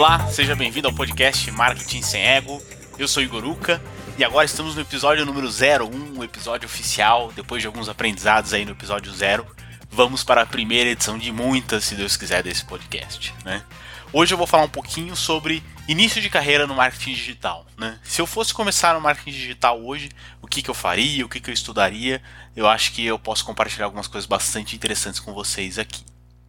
Olá, seja bem-vindo ao podcast Marketing Sem Ego. Eu sou Igor Uca e agora estamos no episódio número 01, o episódio oficial. Depois de alguns aprendizados aí no episódio 0, vamos para a primeira edição de muitas, se Deus quiser, desse podcast. Né? Hoje eu vou falar um pouquinho sobre início de carreira no marketing digital. Né? Se eu fosse começar no marketing digital hoje, o que, que eu faria, o que, que eu estudaria, eu acho que eu posso compartilhar algumas coisas bastante interessantes com vocês aqui.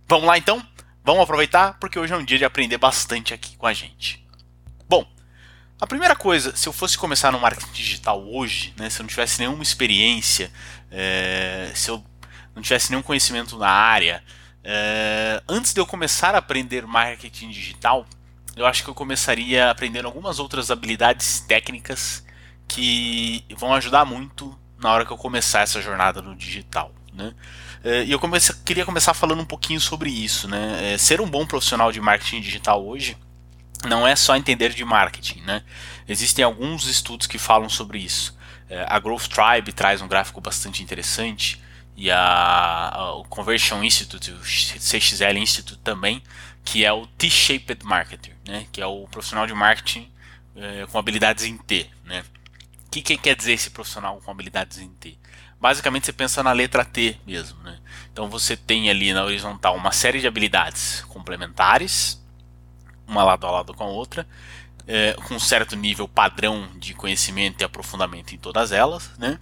Vamos lá então? Vamos aproveitar porque hoje é um dia de aprender bastante aqui com a gente. Bom, a primeira coisa, se eu fosse começar no marketing digital hoje, né, se eu não tivesse nenhuma experiência, é, se eu não tivesse nenhum conhecimento na área, é, antes de eu começar a aprender marketing digital, eu acho que eu começaria aprendendo algumas outras habilidades técnicas que vão ajudar muito na hora que eu começar essa jornada no digital. Né? É, e eu comece, queria começar falando um pouquinho sobre isso. Né? É, ser um bom profissional de marketing digital hoje não é só entender de marketing, né? Existem alguns estudos que falam sobre isso. É, a Growth Tribe traz um gráfico bastante interessante e a, a, o Conversion Institute, o CXL Institute também, que é o T-shaped marketer, né? Que é o profissional de marketing com habilidades em T, né? O que, que quer dizer esse profissional com habilidades em T? Basicamente você pensa na letra T mesmo, né? Então você tem ali na horizontal uma série de habilidades complementares, uma lado a lado com a outra, é, com um certo nível padrão de conhecimento e aprofundamento em todas elas, né?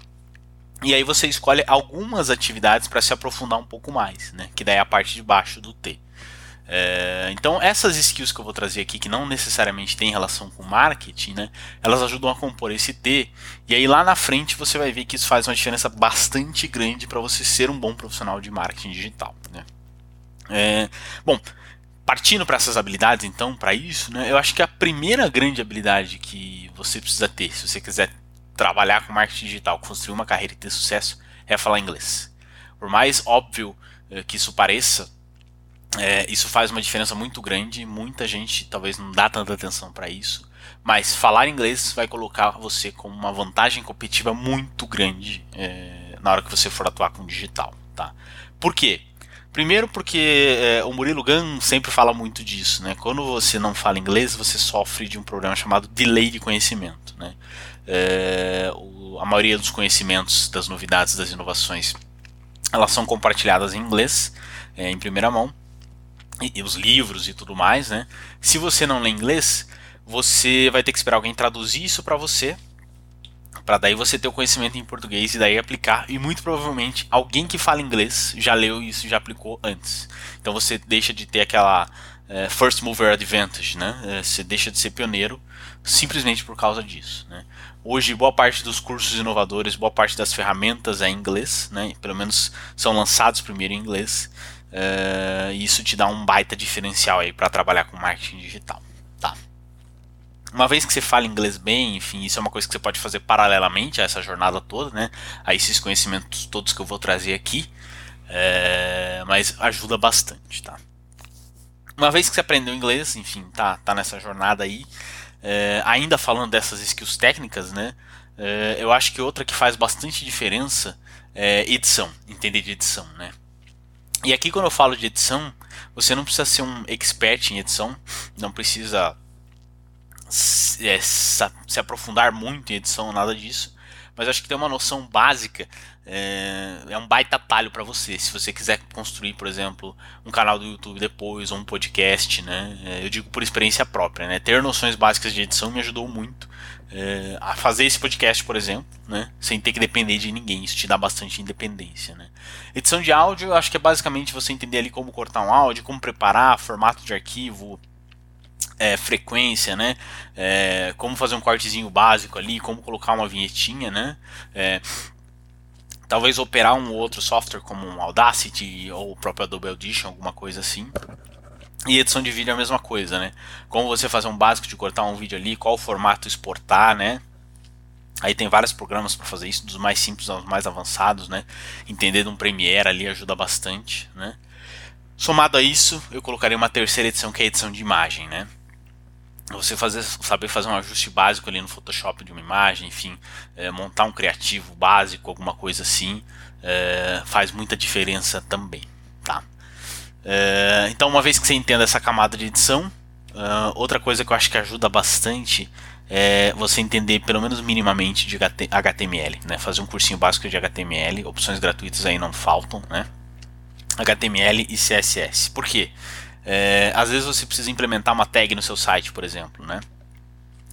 E aí você escolhe algumas atividades para se aprofundar um pouco mais, né? Que daí é a parte de baixo do T. É, então essas skills que eu vou trazer aqui, que não necessariamente tem relação com marketing, né? Elas ajudam a compor esse T. E aí lá na frente você vai ver que isso faz uma diferença bastante grande para você ser um bom profissional de marketing digital, né? É, bom, partindo para essas habilidades, então, para isso, né, eu acho que a primeira grande habilidade que você precisa ter, se você quiser trabalhar com marketing digital, construir uma carreira e ter sucesso, é falar inglês. Por mais óbvio eh, que isso pareça, é, isso faz uma diferença muito grande. Muita gente talvez não dá tanta atenção para isso, mas falar inglês vai colocar você com uma vantagem competitiva muito grande é, na hora que você for atuar com digital. Tá? Por quê? Primeiro porque é, o Murilo Gun sempre fala muito disso, né? Quando você não fala inglês, você sofre de um problema chamado delay de conhecimento, né? É, o, a maioria dos conhecimentos, das novidades, das inovações, elas são compartilhadas em inglês, é, em primeira mão, e, e os livros e tudo mais, né? Se você não lê inglês, você vai ter que esperar alguém traduzir isso para você, para daí você ter o conhecimento em português e daí aplicar. E muito provavelmente alguém que fala inglês já leu isso, já aplicou antes. Então você deixa de ter aquela é, first mover advantage, né? É, você deixa de ser pioneiro simplesmente por causa disso. Né? Hoje, boa parte dos cursos inovadores, boa parte das ferramentas é em inglês, né? pelo menos são lançados primeiro em inglês. É, e isso te dá um baita diferencial aí para trabalhar com marketing digital. Tá uma vez que você fala inglês bem, enfim, isso é uma coisa que você pode fazer paralelamente a essa jornada toda, né? A esses conhecimentos todos que eu vou trazer aqui, é, mas ajuda bastante, tá? Uma vez que você aprendeu inglês, enfim, tá, tá nessa jornada aí, é, ainda falando dessas skills técnicas, né? Eu acho que outra que faz bastante diferença é edição, entender de edição, né? E aqui quando eu falo de edição, você não precisa ser um expert em edição, não precisa se, é, se aprofundar muito em edição, nada disso. Mas acho que tem uma noção básica, é, é um baita atalho para você. Se você quiser construir, por exemplo, um canal do YouTube depois, ou um podcast, né? É, eu digo por experiência própria, né? Ter noções básicas de edição me ajudou muito é, a fazer esse podcast, por exemplo, né? Sem ter que depender de ninguém. Isso te dá bastante independência, né? Edição de áudio, eu acho que é basicamente você entender ali como cortar um áudio, como preparar, formato de arquivo, é, frequência, né? É, como fazer um cortezinho básico ali, como colocar uma vinhetinha, né? É, talvez operar um outro software como um Audacity ou o próprio Adobe Audition, alguma coisa assim. E edição de vídeo é a mesma coisa, né? Como você fazer um básico de cortar um vídeo ali, qual formato exportar, né? Aí tem vários programas para fazer isso, dos mais simples aos mais avançados, né? Entender de um Premiere ali ajuda bastante, né? Somado a isso, eu colocaria uma terceira edição que é a edição de imagem, né? Você fazer, saber fazer um ajuste básico ali no Photoshop de uma imagem, enfim, é, montar um criativo básico, alguma coisa assim, é, faz muita diferença também, tá? É, então, uma vez que você entenda essa camada de edição, Uh, outra coisa que eu acho que ajuda bastante é você entender pelo menos minimamente de HTML, né? Fazer um cursinho básico de HTML, opções gratuitas aí não faltam, né? HTML e CSS. Por quê? É, às vezes você precisa implementar uma tag no seu site, por exemplo, né?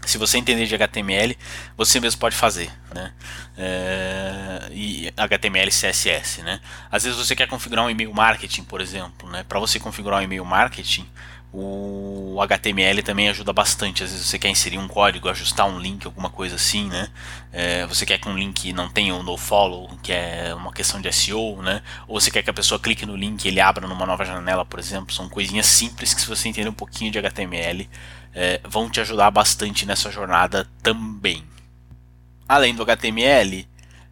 Se você entender de HTML, você mesmo pode fazer, né? É, e HTML CSS, né? Às vezes você quer configurar um e-mail marketing, por exemplo, né? Para você configurar um e-mail marketing, o HTML também ajuda bastante. Às vezes você quer inserir um código, ajustar um link, alguma coisa assim, né? É, você quer que um link não tenha um nofollow, que é uma questão de SEO, né? Ou você quer que a pessoa clique no link e ele abra numa nova janela, por exemplo. São coisinhas simples que se você entender um pouquinho de HTML, é, vão te ajudar bastante nessa jornada também. Além do HTML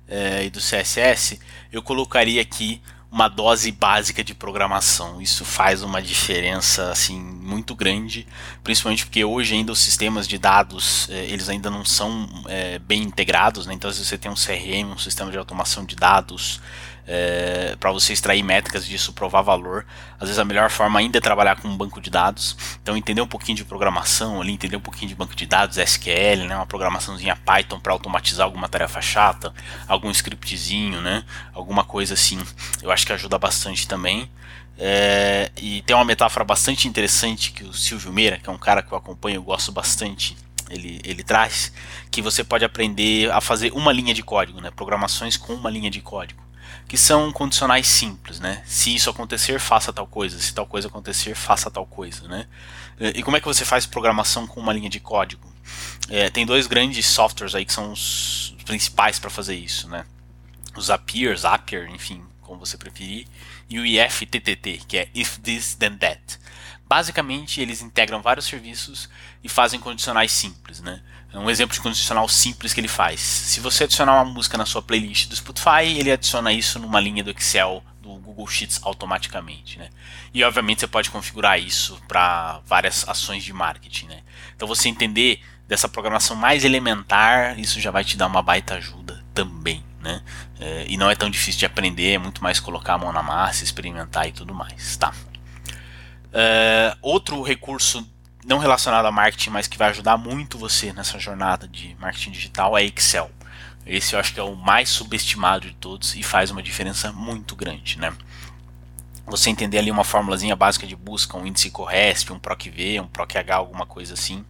é, e do CSS, eu colocaria aqui uma dose básica de programação. Isso faz uma diferença assim muito grande, principalmente porque hoje ainda os sistemas de dados eh, eles ainda não são eh, bem integrados, né? então se você tem um CRM, um sistema de automação de dados é, para você extrair métricas disso, provar valor. Às vezes a melhor forma ainda é trabalhar com um banco de dados. Então entender um pouquinho de programação ali, entender um pouquinho de banco de dados, SQL, né, uma programaçãozinha Python para automatizar alguma tarefa chata, algum scriptzinho, né, alguma coisa assim. Eu acho que ajuda bastante também. É, e tem uma metáfora bastante interessante que o Silvio Meira, que é um cara que eu acompanho, eu gosto bastante, ele, ele traz, que você pode aprender a fazer uma linha de código, né, programações com uma linha de código que são condicionais simples, né? Se isso acontecer, faça tal coisa. Se tal coisa acontecer, faça tal coisa, né? E como é que você faz programação com uma linha de código? É, tem dois grandes softwares aí que são os principais para fazer isso, né? O Zapier, Zapier, enfim, como você preferir, e o IFTTT, que é If This Then That. Basicamente, eles integram vários serviços e fazem condicionais simples, né? É um exemplo de condicional simples que ele faz. Se você adicionar uma música na sua playlist do Spotify, ele adiciona isso numa linha do Excel do Google Sheets automaticamente, né? E obviamente você pode configurar isso para várias ações de marketing, né? Então você entender dessa programação mais elementar, isso já vai te dar uma baita ajuda também, né? É, e não é tão difícil de aprender, é muito mais colocar a mão na massa, experimentar e tudo mais, tá? É, outro recurso não relacionado a marketing, mas que vai ajudar muito você nessa jornada de marketing digital é Excel. Esse eu acho que é o mais subestimado de todos e faz uma diferença muito grande, né? Você entender ali uma formulazinha básica de busca, um índice CORESP, um PROC-V, um PROC-H, alguma coisa assim.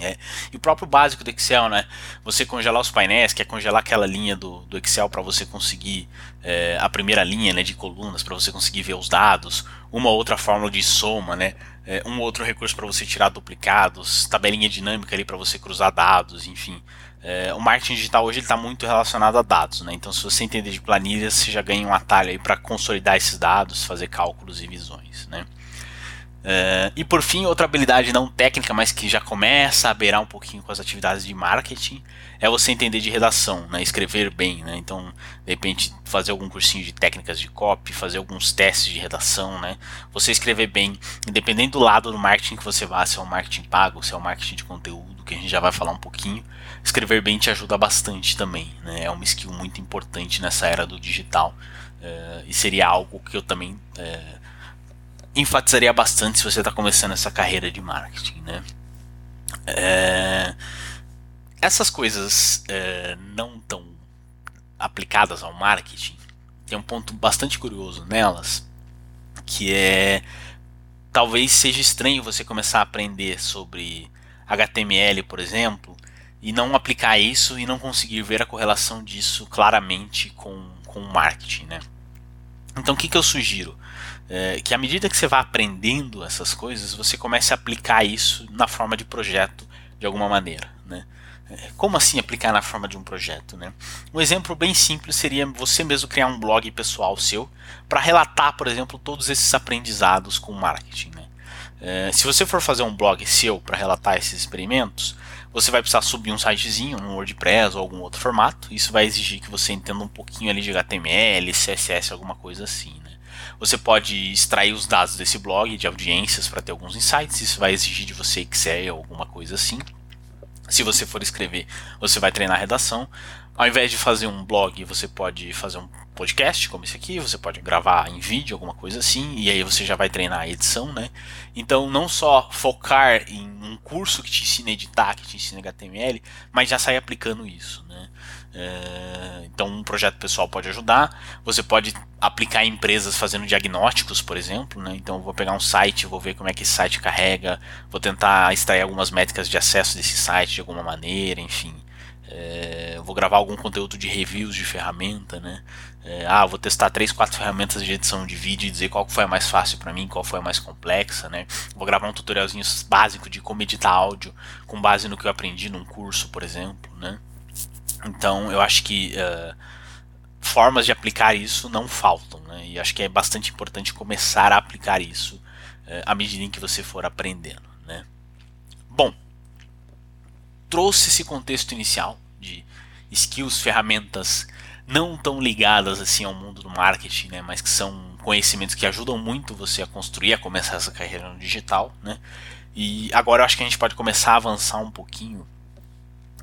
É. E o próprio básico do Excel, né? Você congelar os painéis, que é congelar aquela linha do, do Excel para você conseguir é, a primeira linha né, de colunas, para você conseguir ver os dados, uma outra fórmula de soma, né? É, um outro recurso para você tirar duplicados, tabelinha dinâmica ali para você cruzar dados, enfim. É, o marketing digital hoje está muito relacionado a dados, né? Então, se você entender de planilhas, você já ganha um atalho aí para consolidar esses dados, fazer cálculos e visões, né? Uh, e por fim, outra habilidade não técnica, mas que já começa a beirar um pouquinho com as atividades de marketing, é você entender de redação, né? escrever bem. Né? Então, de repente, fazer algum cursinho de técnicas de copy, fazer alguns testes de redação. Né? Você escrever bem, independente do lado do marketing que você vá, se é um marketing pago, se é um marketing de conteúdo, que a gente já vai falar um pouquinho, escrever bem te ajuda bastante também. Né? É uma skill muito importante nessa era do digital. Uh, e seria algo que eu também. Uh, enfatizaria bastante se você está começando essa carreira de marketing, né? É, essas coisas é, não tão aplicadas ao marketing tem um ponto bastante curioso nelas, que é talvez seja estranho você começar a aprender sobre HTML, por exemplo, e não aplicar isso e não conseguir ver a correlação disso claramente com, com o marketing, né? Então o que, que eu sugiro? É, que à medida que você vai aprendendo essas coisas, você comece a aplicar isso na forma de projeto de alguma maneira. Né? É, como assim aplicar na forma de um projeto? Né? Um exemplo bem simples seria você mesmo criar um blog pessoal seu para relatar, por exemplo, todos esses aprendizados com marketing. Né? É, se você for fazer um blog seu para relatar esses experimentos, você vai precisar subir um sitezinho no WordPress ou algum outro formato. Isso vai exigir que você entenda um pouquinho ali de HTML, CSS, alguma coisa assim. Né? Você pode extrair os dados desse blog de audiências para ter alguns insights. Isso vai exigir de você Excel alguma coisa assim. Se você for escrever, você vai treinar a redação. Ao invés de fazer um blog, você pode fazer um podcast, como esse aqui, você pode gravar em vídeo, alguma coisa assim, e aí você já vai treinar a edição, né? Então, não só focar em um curso que te ensina a editar, que te ensina HTML, mas já sair aplicando isso, né? É, então, um projeto pessoal pode ajudar. Você pode aplicar em empresas fazendo diagnósticos, por exemplo. Né? Então, vou pegar um site, vou ver como é que esse site carrega, vou tentar extrair algumas métricas de acesso desse site de alguma maneira, enfim. É, vou gravar algum conteúdo de reviews de ferramenta, né? É, ah, vou testar três, quatro ferramentas de edição de vídeo e dizer qual foi a mais fácil para mim, qual foi a mais complexa, né? Vou gravar um tutorialzinho básico de como editar áudio com base no que eu aprendi num curso, por exemplo, né? Então, eu acho que uh, formas de aplicar isso não faltam, né? E acho que é bastante importante começar a aplicar isso uh, à medida em que você for aprendendo, né? Bom, trouxe esse contexto inicial de skills, ferramentas não tão ligadas assim ao mundo do marketing, né, mas que são conhecimentos que ajudam muito você a construir, a começar essa carreira no digital, né? E agora eu acho que a gente pode começar a avançar um pouquinho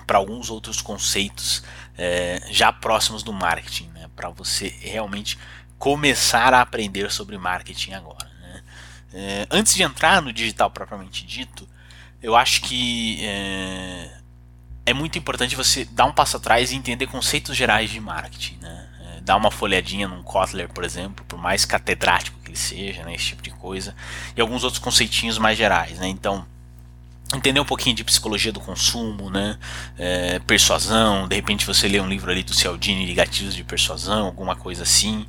para alguns outros conceitos é, já próximos do marketing, né? Para você realmente começar a aprender sobre marketing agora. Né? É, antes de entrar no digital propriamente dito, eu acho que é, é, muito importante você dar um passo atrás e entender conceitos gerais de marketing. Né? É, dar uma folhadinha num Kotler, por exemplo, por mais catedrático que ele seja, né, esse tipo de coisa, e alguns outros conceitinhos mais gerais. Né? Então, entender um pouquinho de psicologia do consumo, né? É, persuasão, de repente você lê um livro ali do Cialdini de gatilhos de persuasão, alguma coisa assim.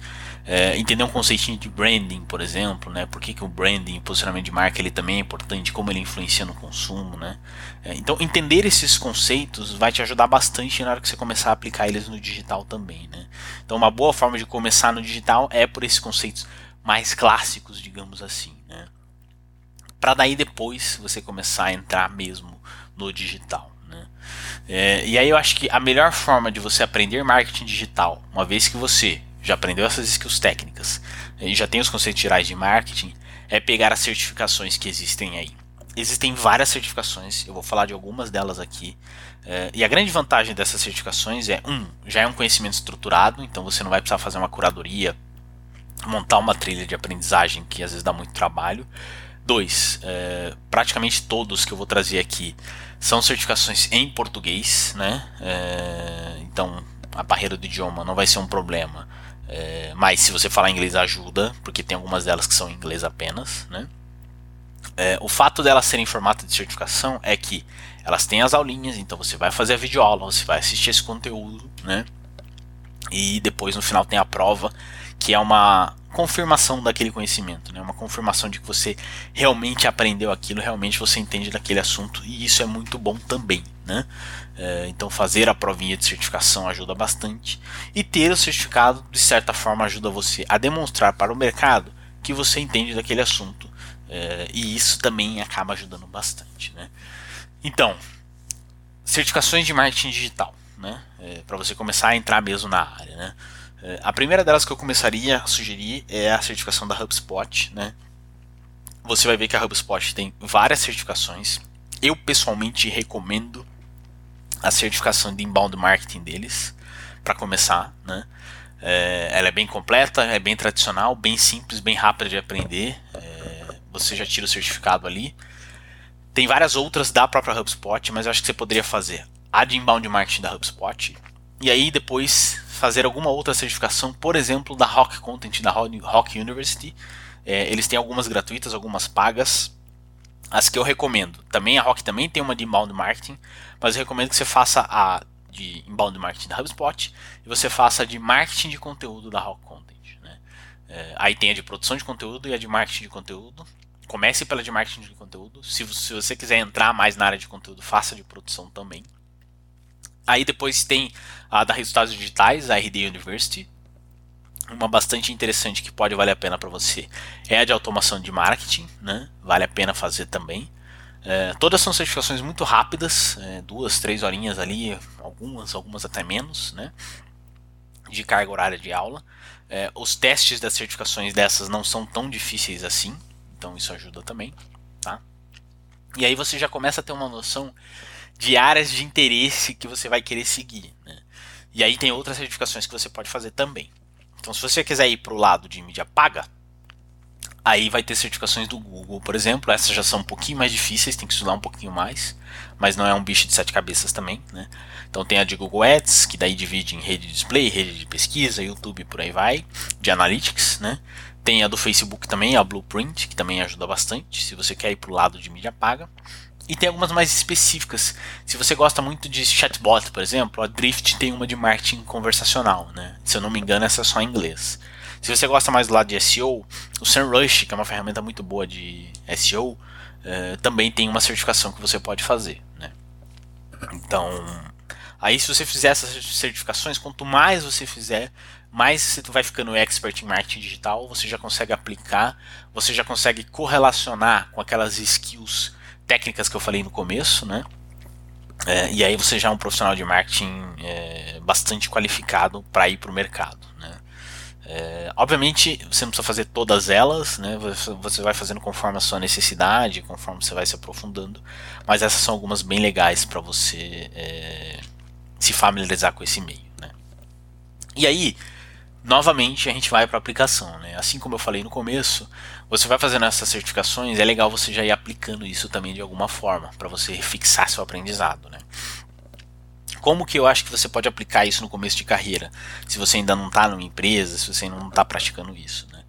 É, entender um conceitinho de branding, por exemplo, né? Por que, que o branding, o posicionamento de marca, ele também é importante, como ele influencia no consumo, né? É, então, entender esses conceitos vai te ajudar bastante na hora que você começar a aplicar eles no digital também, né? Então, uma boa forma de começar no digital é por esses conceitos mais clássicos, digamos assim, né? Para daí depois você começar a entrar mesmo no digital. Né? É, e aí eu acho que a melhor forma de você aprender marketing digital, uma vez que você já aprendeu essas skills técnicas e já tem os conceitos gerais de marketing, é pegar as certificações que existem aí. Existem várias certificações, eu vou falar de algumas delas aqui. É, e a grande vantagem dessas certificações é, um, já é um conhecimento estruturado, então você não vai precisar fazer uma curadoria, montar uma trilha de aprendizagem que às vezes dá muito trabalho. Dois, é, praticamente todos que eu vou trazer aqui são certificações em português, né? É, então a barreira do idioma não vai ser um problema. É, mas se você falar inglês ajuda, porque tem algumas delas que são em inglês apenas, né? É, o fato delas serem em formato de certificação é que elas têm as aulinhas, então você vai fazer a videoaula, você vai assistir esse conteúdo, né? E depois no final tem a prova, que é uma confirmação daquele conhecimento, né? uma confirmação de que você realmente aprendeu aquilo, realmente você entende daquele assunto e isso é muito bom também. Né? É, então fazer a provinha de certificação ajuda bastante e ter o certificado de certa forma ajuda você a demonstrar para o mercado que você entende daquele assunto é, e isso também acaba ajudando bastante. Né? Então, certificações de marketing digital, né? É, para você começar a entrar mesmo na área. Né? É, a primeira delas que eu começaria a sugerir é a certificação da HubSpot, né? Você vai ver que a HubSpot tem várias certificações. Eu pessoalmente recomendo a certificação de inbound marketing deles para começar, né? É, ela é bem completa, é bem tradicional, bem simples, bem rápida de aprender. É, você já tira o certificado ali. Tem várias outras da própria HubSpot, mas eu acho que você poderia fazer a de inbound marketing da HubSpot e aí depois fazer alguma outra certificação, por exemplo, da Rock Content, da Rock University. É, eles têm algumas gratuitas, algumas pagas. As que eu recomendo. Também a Rock também tem uma de inbound marketing, mas eu recomendo que você faça a de inbound marketing da HubSpot e você faça a de marketing de conteúdo da Rock Content. Né? É, aí tem a de produção de conteúdo e a de marketing de conteúdo. Comece pela de marketing de conteúdo. Se, se você quiser entrar mais na área de conteúdo, faça de produção também. Aí depois tem a da Resultados Digitais, a RD University. Uma bastante interessante que pode valer a pena para você é a de automação de marketing, né? vale a pena fazer também. É, todas são certificações muito rápidas, é, duas, três horinhas ali, algumas, algumas até menos, né? de carga horária de aula. É, os testes das certificações dessas não são tão difíceis assim, então isso ajuda também. Tá? E aí você já começa a ter uma noção de áreas de interesse que você vai querer seguir. E aí tem outras certificações que você pode fazer também. Então, se você quiser ir para o lado de mídia paga, aí vai ter certificações do Google, por exemplo. Essas já são um pouquinho mais difíceis, tem que estudar um pouquinho mais, mas não é um bicho de sete cabeças também, né? Então tem a de Google Ads, que daí divide em rede de display, rede de pesquisa, YouTube, por aí vai, de Analytics, né? Tem a do Facebook também, a Blueprint, que também ajuda bastante, se você quer ir para o lado de mídia paga. E tem algumas mais específicas. Se você gosta muito de chatbot, por exemplo, a Drift tem uma de marketing conversacional, né? Se eu não me engano, essa é só em inglês. Se você gosta mais do lado de SEO, o SEMrush, que é uma ferramenta muito boa de SEO, eh, também tem uma certificação que você pode fazer, né? Então, aí se você fizer essas certificações, quanto mais você fizer, mais você vai ficando expert em marketing digital, você já consegue aplicar, você já consegue correlacionar com aquelas skills técnicas que eu falei no começo, né? É, e aí você já é um profissional de marketing é, bastante qualificado para ir para o mercado. Né? É, obviamente você não precisa fazer todas elas, né? você vai fazendo conforme a sua necessidade, conforme você vai se aprofundando, mas essas são algumas bem legais para você é, se familiarizar com esse meio. Né? E aí, novamente a gente vai para a aplicação. Né? Assim como eu falei no começo, você vai fazendo essas certificações, é legal você já ir aplicando isso também de alguma forma, para você fixar seu aprendizado. Né? Como que eu acho que você pode aplicar isso no começo de carreira, se você ainda não está numa empresa, se você não está praticando isso? Né?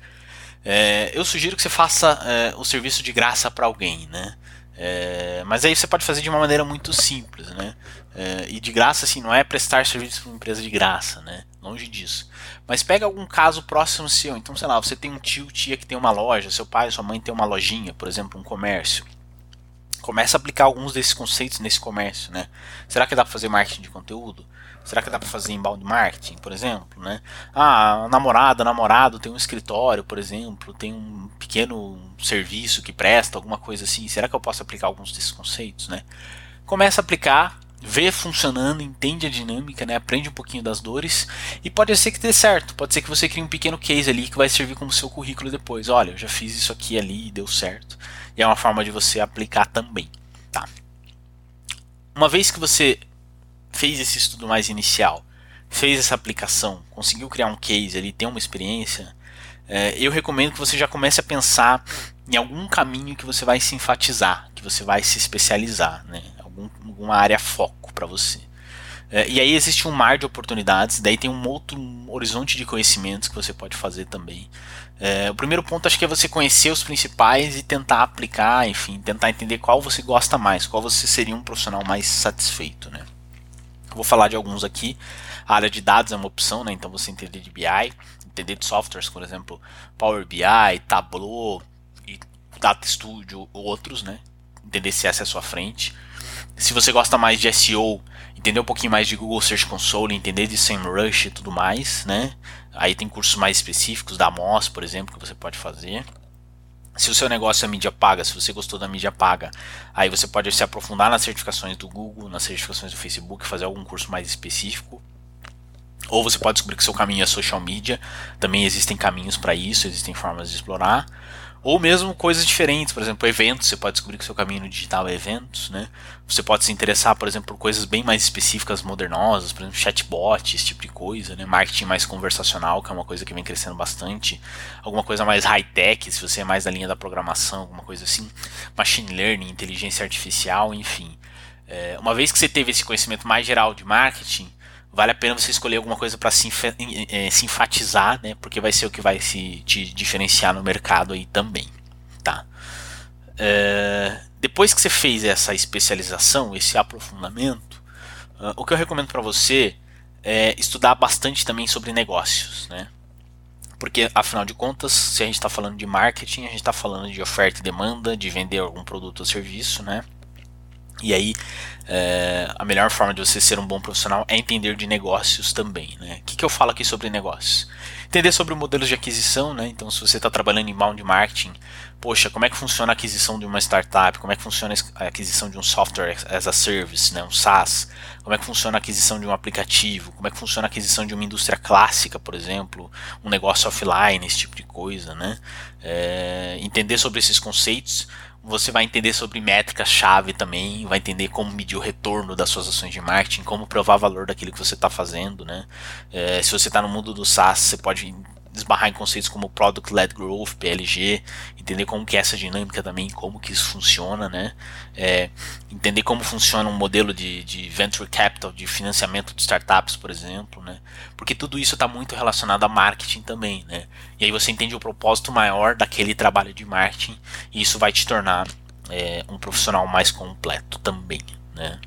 É, eu sugiro que você faça é, o serviço de graça para alguém, né? É, mas aí você pode fazer de uma maneira muito simples, né? É, e de graça, assim, não é prestar serviço para uma empresa de graça, né? Longe disso. Mas pega algum caso próximo seu. Então, sei lá, você tem um tio, tia que tem uma loja, seu pai, sua mãe tem uma lojinha, por exemplo, um comércio. Começa a aplicar alguns desses conceitos nesse comércio, né? Será que dá para fazer marketing de conteúdo? Será que dá para fazer inbound marketing, por exemplo, né? Ah, namorada, namorado tem um escritório, por exemplo, tem um pequeno serviço que presta, alguma coisa assim. Será que eu posso aplicar alguns desses conceitos, né? Começa a aplicar, vê funcionando, entende a dinâmica, né? Aprende um pouquinho das dores e pode ser que dê certo. Pode ser que você crie um pequeno case ali que vai servir como seu currículo depois. Olha, eu já fiz isso aqui ali e deu certo. E é uma forma de você aplicar também, tá? Uma vez que você fez esse estudo mais inicial, fez essa aplicação, conseguiu criar um case ali, ter uma experiência, é, eu recomendo que você já comece a pensar em algum caminho que você vai se enfatizar, que você vai se especializar, né? Algum, alguma área foco para você. É, e aí existe um mar de oportunidades, daí tem um outro horizonte de conhecimentos que você pode fazer também. É, o primeiro ponto acho que é você conhecer os principais e tentar aplicar, enfim, tentar entender qual você gosta mais, qual você seria um profissional mais satisfeito, né? Vou falar de alguns aqui. A área de dados é uma opção, né? Então você entender de BI, entender de softwares, por exemplo, Power BI, Tableau Data Studio ou outros, né? Entender se essa é a sua frente. Se você gosta mais de SEO, entender um pouquinho mais de Google Search Console, entender de SEMrush e tudo mais, né? Aí tem cursos mais específicos da Moz, por exemplo, que você pode fazer. Se o seu negócio é mídia paga, se você gostou da mídia paga, aí você pode se aprofundar nas certificações do Google, nas certificações do Facebook, fazer algum curso mais específico. Ou você pode descobrir que seu caminho é social media. Também existem caminhos para isso, existem formas de explorar. Ou mesmo coisas diferentes, por exemplo, eventos, você pode descobrir que seu caminho no digital é eventos, né? Você pode se interessar, por exemplo, por coisas bem mais específicas, modernosas, por exemplo, chatbot, esse tipo de coisa, né? Marketing mais conversacional, que é uma coisa que vem crescendo bastante. Alguma coisa mais high-tech, se você é mais da linha da programação, alguma coisa assim. Machine learning, inteligência artificial, enfim. É, uma vez que você teve esse conhecimento mais geral de marketing, vale a pena você escolher alguma coisa para se, é, se, enfatizar, né? Porque vai ser o que vai se te diferenciar no mercado aí também, tá? É, depois que você fez essa especialização, esse aprofundamento, uh, o que eu recomendo para você é estudar bastante também sobre negócios, né? Porque afinal de contas, se a gente está falando de marketing, a gente está falando de oferta e demanda, de vender algum produto ou serviço, né? E aí, é, a melhor forma de você ser um bom profissional é entender de negócios também. Né? O que, que eu falo aqui sobre negócios? Entender sobre modelos de aquisição, né? Então, se você está trabalhando em bound marketing, poxa, como é que funciona a aquisição de uma startup? Como é que funciona a aquisição de um software as a service, né? um SaaS? Como é que funciona a aquisição de um aplicativo? Como é que funciona a aquisição de uma indústria clássica, por exemplo? Um negócio offline, esse tipo de coisa, né? É, entender sobre esses conceitos você vai entender sobre métricas-chave também, vai entender como medir o retorno das suas ações de marketing, como provar valor daquilo que você está fazendo, né? É, se você está no mundo do SaaS, você pode esbarrar em conceitos como Product Led Growth, PLG, entender como que é essa dinâmica também, como que isso funciona, né? É, entender como funciona um modelo de, de venture capital, de financiamento de startups, por exemplo, né? Porque tudo isso está muito relacionado a marketing também, né? E aí você entende o propósito maior daquele trabalho de marketing e isso vai te tornar é, um profissional mais completo também, né?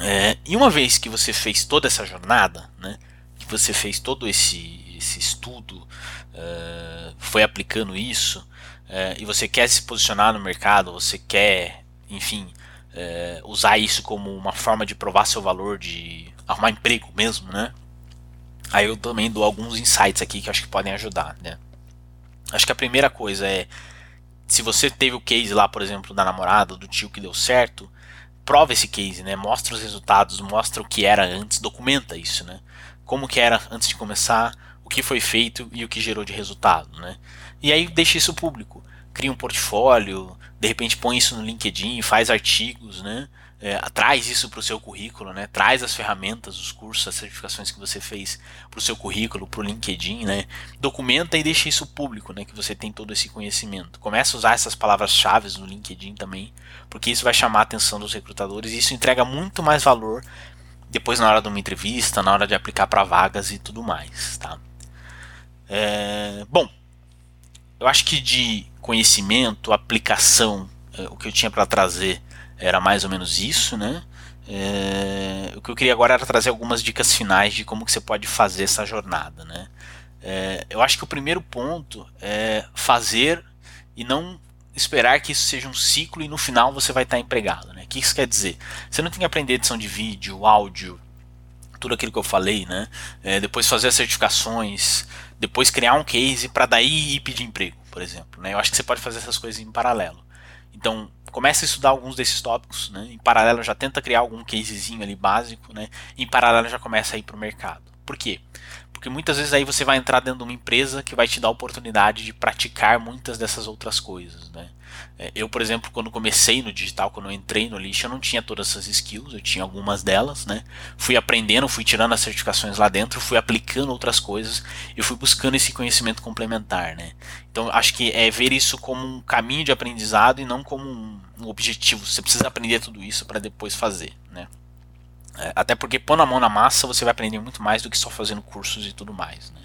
É, e uma vez que você fez toda essa jornada, né? Que você fez todo esse esse estudo, uh, foi aplicando isso, uh, e você quer se posicionar no mercado, você quer, enfim, uh, usar isso como uma forma de provar seu valor, de arrumar emprego mesmo, né? Aí eu também dou alguns insights aqui que acho que podem ajudar, né? Acho que a primeira coisa é se você teve o case lá, por exemplo, da namorada, do tio que deu certo, prova esse case, né? Mostra os resultados, mostra o que era antes, documenta isso, né? Como que era antes de começar, que foi feito e o que gerou de resultado, né? E aí deixa isso público, cria um portfólio, de repente põe isso no LinkedIn, faz artigos, né? É, traz isso para o seu currículo, né? Traz as ferramentas, os cursos, as certificações que você fez para o seu currículo, para o LinkedIn, né? Documenta e deixa isso público, né? Que você tem todo esse conhecimento. Começa a usar essas palavras-chave no LinkedIn também, porque isso vai chamar a atenção dos recrutadores e isso entrega muito mais valor depois na hora de uma entrevista, na hora de aplicar para vagas e tudo mais, tá? É, bom, eu acho que de conhecimento, aplicação, é, o que eu tinha para trazer era mais ou menos isso, né? É, o que eu queria agora era trazer algumas dicas finais de como que você pode fazer essa jornada, né? É, eu acho que o primeiro ponto é fazer e não esperar que isso seja um ciclo e no final você vai estar empregado, né? O que isso quer dizer? Você não tem que aprender edição de vídeo, áudio, tudo aquilo que eu falei, né? É, depois fazer as certificações, depois criar um case para daí ir pedir emprego, por exemplo. Né? Eu acho que você pode fazer essas coisas em paralelo. Então, comece a estudar alguns desses tópicos, né? em paralelo já tenta criar algum casezinho ali básico, né? em paralelo já começa a ir para o mercado. Por quê? Porque muitas vezes aí você vai entrar dentro de uma empresa que vai te dar a oportunidade de praticar muitas dessas outras coisas. Né? É, eu, por exemplo, quando comecei no digital, quando eu entrei no lixo, eu não tinha todas essas skills, eu tinha algumas delas, né? Fui aprendendo, fui tirando as certificações lá dentro, fui aplicando outras coisas e fui buscando esse conhecimento complementar, né? Então, acho que é ver isso como um caminho de aprendizado e não como um, objetivo. Você precisa aprender tudo isso para depois fazer, né? É, até porque pondo a mão na massa você vai aprender muito mais do que só fazendo cursos e tudo mais, né?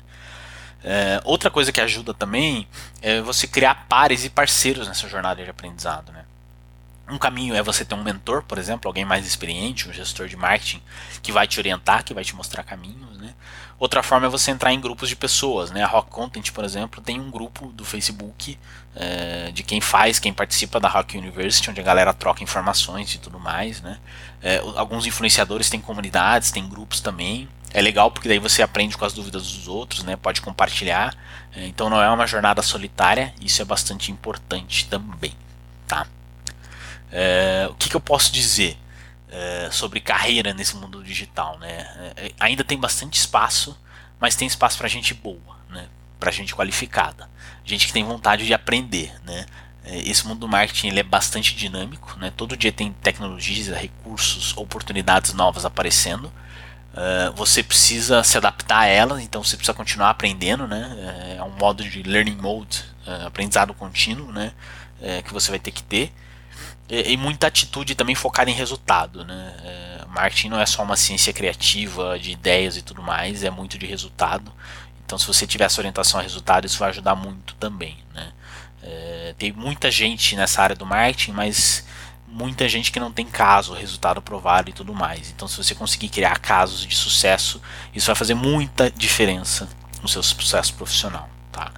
É, outra coisa que ajuda também é você criar pares e parceiros nessa jornada de aprendizado. Né? Um caminho é você ter um mentor, por exemplo, alguém mais experiente, um gestor de marketing, que vai te orientar, que vai te mostrar caminhos. Outra forma é você entrar em grupos de pessoas. Né? A Rock Content, por exemplo, tem um grupo do Facebook é, de quem faz, quem participa da Rock University, onde a galera troca informações e tudo mais. Né? É, alguns influenciadores têm comunidades, têm grupos também. É legal porque daí você aprende com as dúvidas dos outros, né? Pode compartilhar. É, então não é uma jornada solitária, isso é bastante importante também, tá? É, o que, que, eu posso dizer é, sobre carreira nesse mundo digital, né? É, ainda tem bastante espaço, mas tem espaço para gente boa, né? Para gente qualificada, gente que tem vontade de aprender, né? Esse mundo do marketing ele é bastante dinâmico, né? Todo dia tem tecnologias, recursos, oportunidades novas aparecendo. Uh, você precisa se adaptar a elas, então você precisa continuar aprendendo, né? É, um modo de learning mode, uh, aprendizado contínuo, né? Que você vai ter que ter. E, e, muita atitude também focada em resultado, né? É, marketing não é só uma ciência criativa de ideias e tudo mais, é muito de resultado. Então, se você tiver essa orientação a resultado, isso vai ajudar muito também, né? É, tem muita gente nessa área do marketing, mas muita gente que não tem caso, resultado provado e tudo mais. Então, se você conseguir criar casos de sucesso, isso vai fazer muita diferença no seu sucesso profissional. Tá?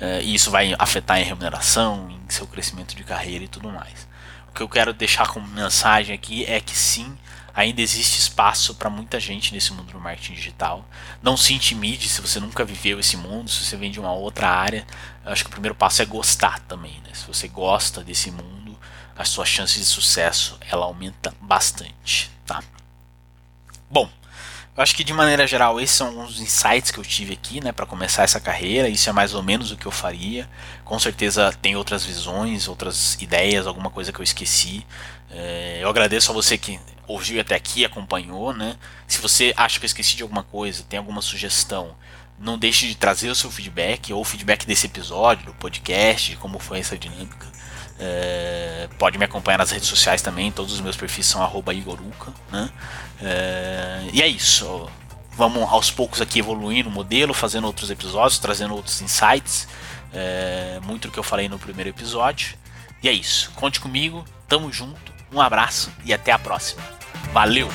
Uh, e isso vai afetar em remuneração, em seu crescimento de carreira e tudo mais. Que eu quero deixar como mensagem aqui é que sim, ainda existe espaço para muita gente nesse mundo do marketing digital. Não se intimide se você nunca viveu esse mundo, se você vem de uma outra área. Eu acho que o primeiro passo é gostar também. Né? Se você gosta desse mundo, as suas chances de sucesso ela aumenta bastante, tá? Bom, eu acho que de maneira geral esses são alguns insights que eu tive aqui, né, para começar essa carreira. Isso é mais ou menos o que eu faria. Com certeza tem outras visões, outras ideias, alguma coisa que eu esqueci. É, eu agradeço a você que ouviu até aqui, acompanhou, né? Se você acha que eu esqueci de alguma coisa, tem alguma sugestão, Não deixe de trazer o seu feedback ou o feedback desse episódio, do podcast, como foi essa dinâmica. É, pode me acompanhar nas redes sociais também, todos os meus perfis são igoruca. Né? É, e é isso. Vamos aos poucos aqui evoluindo o modelo, fazendo outros episódios, trazendo outros insights. É, muito do que eu falei no primeiro episódio. E é isso. Conte comigo, tamo junto, um abraço e até a próxima. Valeu!